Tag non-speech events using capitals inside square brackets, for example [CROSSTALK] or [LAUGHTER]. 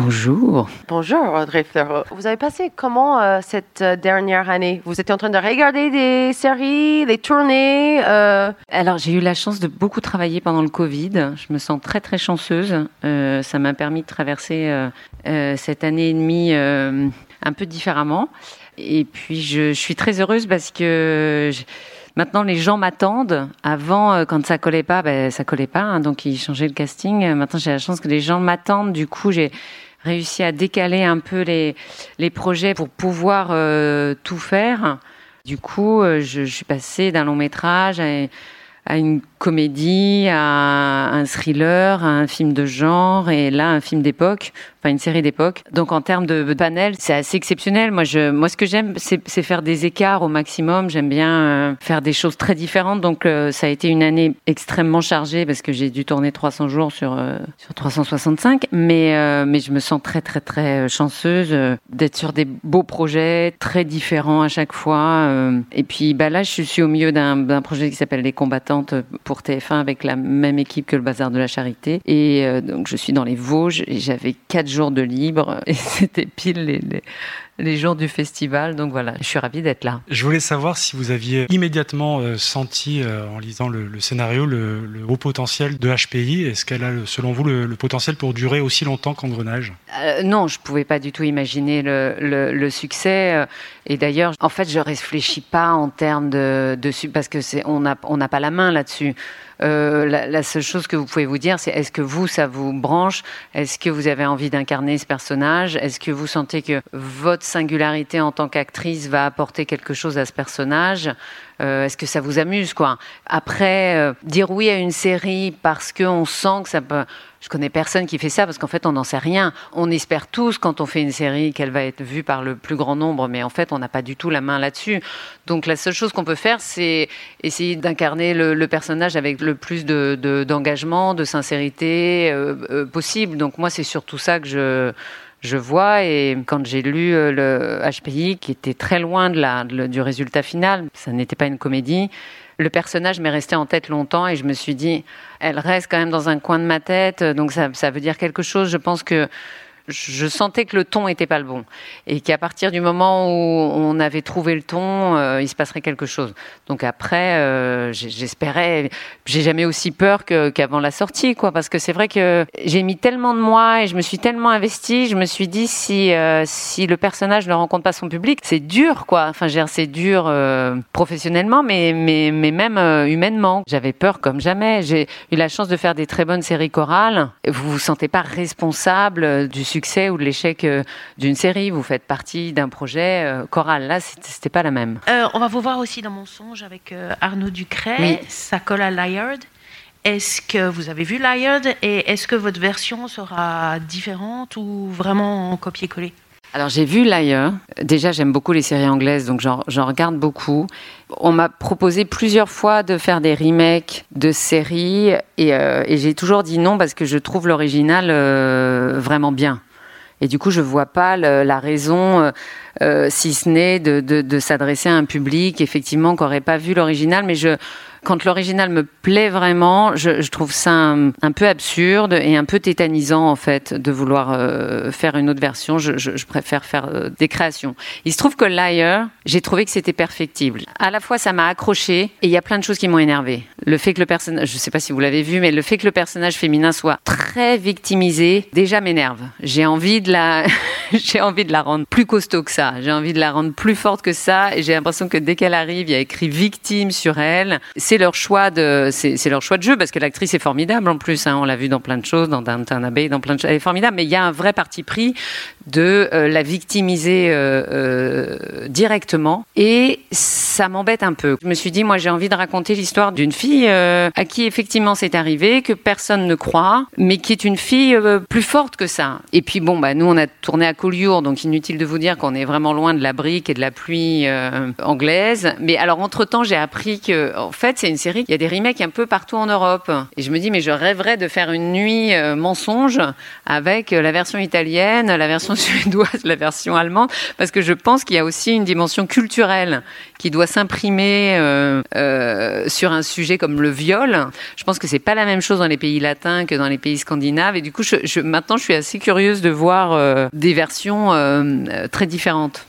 Bonjour. Bonjour Audrey Fleurot. Vous avez passé comment euh, cette euh, dernière année? Vous étiez en train de regarder des séries, des tournées euh? Alors j'ai eu la chance de beaucoup travailler pendant le Covid. Je me sens très très chanceuse. ça m'a permis de traverser cette année et demie un peu différemment. Et puis je, suis très heureuse parce que... Maintenant, les gens m'attendent. Avant, quand ça collait pas, ben, ça collait pas. Hein, donc, ils changeaient le casting. Maintenant, j'ai la chance que les gens m'attendent. Du coup, j'ai réussi à décaler un peu les, les projets pour pouvoir euh, tout faire. Du coup, je, je suis passée d'un long métrage à, à une comédie, à un thriller, à un film de genre et là un film d'époque, enfin une série d'époque. Donc en termes de, panel, c'est assez exceptionnel. Moi, je, moi, ce que j'aime, c'est faire des écarts au maximum. J'aime bien euh, faire des choses très différentes. Donc euh, ça a été une année extrêmement chargée parce que j'ai dû tourner 300 jours sur euh, sur 365. Mais mais je me sens très très très chanceuse d'être sur des beaux projets très différents à chaque fois. et puis bah là, je suis au milieu d'un projet qui s'appelle Les pour TF1 avec la même équipe que le Bazar de la Charité. Et euh, donc je suis dans les Vosges et j'avais quatre jours de libre [LAUGHS] et c'était pile les jours du festival. Donc voilà, je suis ravie d'être là. Je voulais savoir si vous aviez immédiatement euh, senti, euh, en lisant le, scénario, le, haut potentiel de HPI. Est-ce qu'elle a, selon vous, le, potentiel pour durer aussi longtemps qu'Engrenage? Euh, Non, je ne pouvais pas du tout imaginer le, succès. Et d'ailleurs, en fait, je ne réfléchis pas en termes de, de parce que c'est on n'a on pas la main là-dessus. Euh, la, seule chose que vous pouvez vous dire, c'est est-ce que vous, ça vous branche? Est-ce que vous avez envie d'incarner ce personnage? Est-ce que vous sentez que votre singularité en tant qu'actrice va apporter quelque chose à ce personnage? Euh, Est-ce que ça vous amuse quoi? Après, euh, dire oui à une série parce qu'on sent que ça peut je connais personne qui fait ça parce qu'en fait, on n'en sait rien. On espère tous, quand on fait une série, qu'elle va être vue par le plus grand nombre, mais en fait, on n'a pas du tout la main là-dessus. Donc, la seule chose qu'on peut faire, c'est essayer d'incarner le, personnage avec le plus d'engagement, de, de, sincérité euh, euh, possible. Donc, moi, c'est surtout ça que je je vois. Et quand j'ai lu euh, le HPI, qui était très loin de la, du résultat final, ça n'était pas une comédie, le personnage m'est resté en tête longtemps et je me suis dit, elle reste quand même dans un coin de ma tête, donc ça, ça veut dire quelque chose. Je pense que je sentais que le ton n'était pas le bon et qu'à partir du moment où on avait trouvé le ton, euh, il se passerait quelque chose. Donc après, euh, j'espérais, j'ai jamais aussi peur qu'avant la sortie, quoi, parce que c'est vrai que j'ai mis tellement de moi et je me suis tellement investie, je me suis dit si euh, si le personnage ne rencontre pas son public, c'est dur, quoi. Enfin, c'est dur professionnellement, mais mais mais même humainement. J'avais peur comme jamais. J'ai eu la chance de faire des très bonnes séries chorales. Vous vous sentez pas responsable du succès succès ou de l'échec euh, d'une série. Vous faites partie d'un projet euh, choral. Là, c'était pas la même. Euh, on va vous voir aussi dans mon songe avec Arnaud Ducret. Ça colle à Liard. Est-ce que vous avez vu Liard et est-ce que votre version sera différente ou vraiment en copier-coller? Alors j'ai vu Liar. Déjà j'aime beaucoup les séries anglaises, donc j'en regarde beaucoup. On m'a proposé plusieurs fois de faire des remakes de séries et, et j'ai toujours dit non parce que je trouve l'original vraiment bien. Et du coup, je vois pas la raison, euh, euh, si ce n'est de, de, de s'adresser à un public, effectivement, qui n'aurait pas vu l'original. Mais je, quand l'original me plaît vraiment, je, je trouve ça un, peu absurde et un peu tétanisant en fait de vouloir euh, faire une autre version. Je, je, je préfère faire euh, des créations. Il se trouve que Liar, j'ai trouvé que c'était perfectible. À la fois, ça m'a accroché et il y a plein de choses qui m'ont énervé. Le fait que le personnage, je sais pas si vous l'avez vu, mais le fait que le personnage féminin soit très victimisé déjà m'énerve. J'ai envie de la, [LAUGHS] j'ai envie de la rendre plus costaud que ça. J'ai envie de la rendre plus forte que ça. Et j'ai l'impression que dès qu'elle arrive, il y a écrit victime sur elle c'est leur choix de, c'est leur choix de jeu parce que l'actrice est formidable en plus. Hein, on l'a vu dans plein de choses, dans Downton Abbey, dans plein de choses. Elle est formidable, mais il y a un vrai parti pris de euh, la victimiser euh, euh, directement et ça m'embête un peu. Je me suis dit, moi, j'ai envie de raconter l'histoire d'une fille à qui effectivement c'est arrivé, que personne ne croit, mais qui est une fille plus forte que ça. Et puis bon, bah nous, on a tourné à Collioure, donc inutile de vous dire qu'on est vraiment loin de la brique et de la pluie anglaise. Mais alors entre temps, j'ai appris que en fait c'est une série, il y a des remakes un peu partout en Europe. Et je me dis, mais je rêverais de faire une nuit euh, mensonge avec la version italienne, la version [LAUGHS] suédoise, la version allemande, parce que je pense qu'il y a aussi une dimension culturelle qui doit s'imprimer euh, euh, sur un sujet comme le viol. Je pense que c'est pas la même chose dans les pays latins que dans les pays scandinaves. Et du coup, maintenant, je suis assez curieuse de voir des versions très différentes.